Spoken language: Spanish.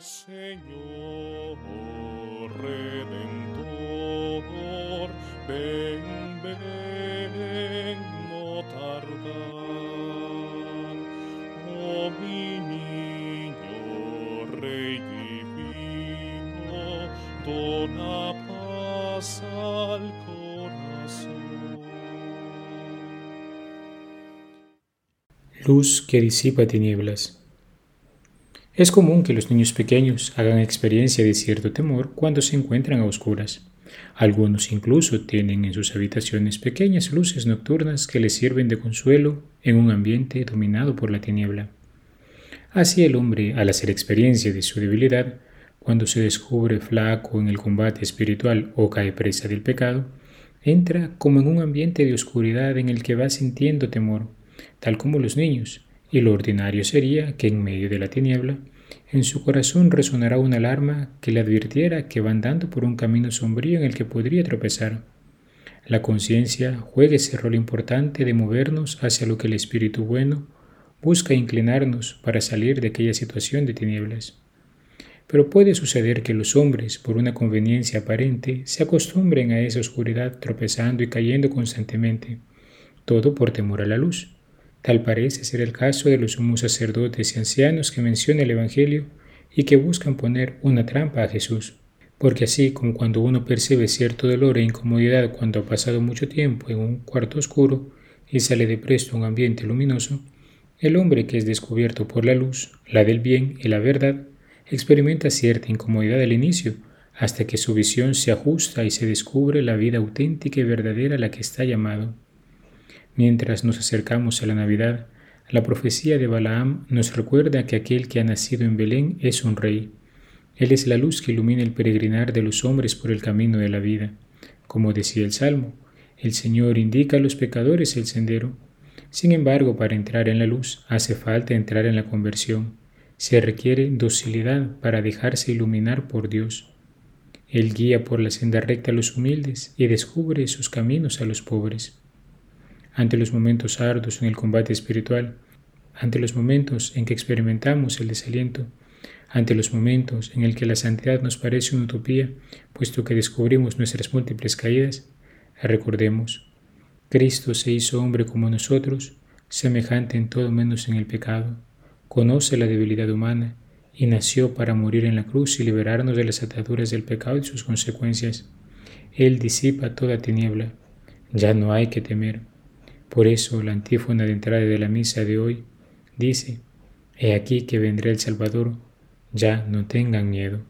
Señor ven, no tardar. Oh dona. Luz que disipa tinieblas. Es común que los niños pequeños hagan experiencia de cierto temor cuando se encuentran a oscuras. Algunos incluso tienen en sus habitaciones pequeñas luces nocturnas que les sirven de consuelo en un ambiente dominado por la tiniebla. Así el hombre, al hacer experiencia de su debilidad, cuando se descubre flaco en el combate espiritual o cae presa del pecado, entra como en un ambiente de oscuridad en el que va sintiendo temor, tal como los niños, y lo ordinario sería que en medio de la tiniebla, en su corazón resonará una alarma que le advirtiera que va andando por un camino sombrío en el que podría tropezar. La conciencia juega ese rol importante de movernos hacia lo que el Espíritu bueno busca inclinarnos para salir de aquella situación de tinieblas. Pero puede suceder que los hombres, por una conveniencia aparente, se acostumbren a esa oscuridad tropezando y cayendo constantemente, todo por temor a la luz. Tal parece ser el caso de los sumos sacerdotes y ancianos que menciona el Evangelio y que buscan poner una trampa a Jesús. Porque así como cuando uno percibe cierto dolor e incomodidad cuando ha pasado mucho tiempo en un cuarto oscuro y sale de presto a un ambiente luminoso, el hombre que es descubierto por la luz, la del bien y la verdad, experimenta cierta incomodidad al inicio, hasta que su visión se ajusta y se descubre la vida auténtica y verdadera a la que está llamado. Mientras nos acercamos a la Navidad, la profecía de Balaam nos recuerda que aquel que ha nacido en Belén es un rey. Él es la luz que ilumina el peregrinar de los hombres por el camino de la vida. Como decía el Salmo, el Señor indica a los pecadores el sendero. Sin embargo, para entrar en la luz hace falta entrar en la conversión. Se requiere docilidad para dejarse iluminar por Dios. Él guía por la senda recta a los humildes y descubre sus caminos a los pobres ante los momentos arduos en el combate espiritual, ante los momentos en que experimentamos el desaliento, ante los momentos en el que la santidad nos parece una utopía, puesto que descubrimos nuestras múltiples caídas, recordemos, Cristo se hizo hombre como nosotros, semejante en todo menos en el pecado, conoce la debilidad humana y nació para morir en la cruz y liberarnos de las ataduras del pecado y sus consecuencias. Él disipa toda tiniebla, ya no hay que temer. Por eso la antífona de entrada de la misa de hoy dice, He aquí que vendrá el Salvador, ya no tengan miedo.